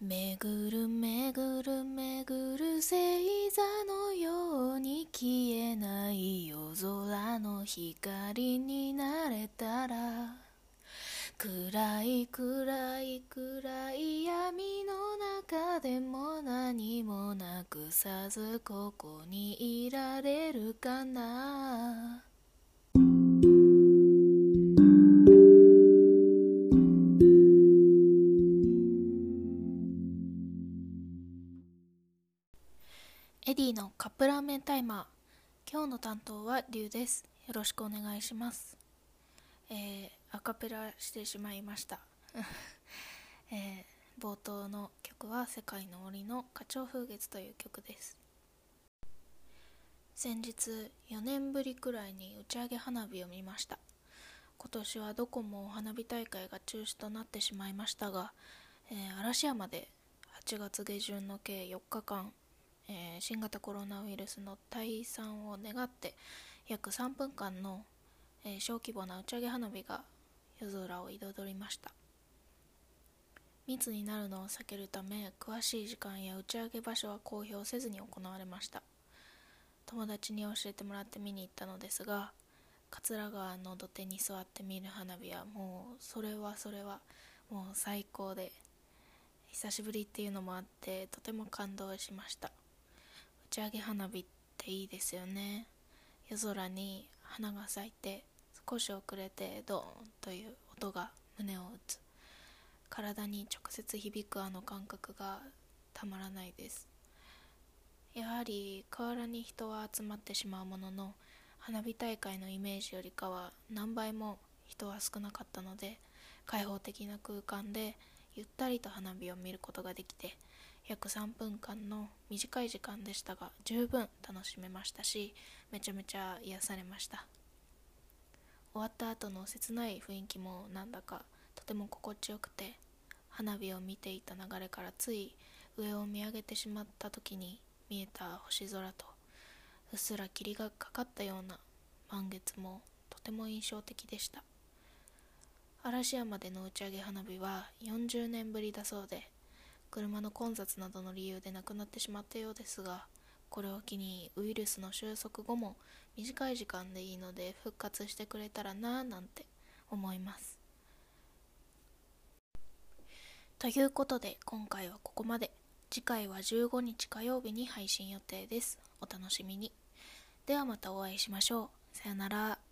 めぐるめぐるめぐる星座のように消えない夜空の光になれたら暗い暗い暗い闇の中でも何もなくさずここにいられるかな。エディのカップラーメンタイマー。今日の担当はリュウです。よろしくお願いします。えー、アカペラしてしまいました、えー、冒頭の曲は「世界の森の花鳥風月」という曲です。先日4年ぶりくらいに打ち上げ花火を見ました。今年はどこも花火大会が中止となってしまいましたが、えー、嵐山で8月下旬の計4日間えー、新型コロナウイルスの退散を願って約3分間の、えー、小規模な打ち上げ花火が夜空を彩りました。密になるのを避けるため詳しい時間や打ち上げ場所は公表せずに行われました。友達に教えてもらって見に行ったのですが桂川の土手に座って見る花火はもうそれはそれはもう最高で久しぶりっていうのもあってとても感動しました。ち上げ花火っていいですよね。夜空に花が咲いて少し遅れてドーンという音が胸を打つ。体に直接響くあの感覚がたまらないです。やはり河原に人は集まってしまうものの花火大会のイメージよりかは何倍も人は少なかったので開放的な空間でゆったりと花火を見ることができて約3分間の短い時間でしたが十分楽しめましたしめちゃめちゃ癒されました。終わった後の切ない雰囲気もなんだかとても心地よくて花火を見ていた流れからつい上を見上げてしまった時に見えた星空とうっすら霧がかかったような満月もとても印象的でした。嵐山での打ち上げ花火は40年ぶりだそうで車の混雑などの理由で亡くなってしまったようですがこれを機にウイルスの収束後も短い時間でいいので復活してくれたらなぁなんて思います。ということで今回はここまで。次回は15日火曜日に配信予定です。お楽しみに。ではまたお会いしましょう。さよなら。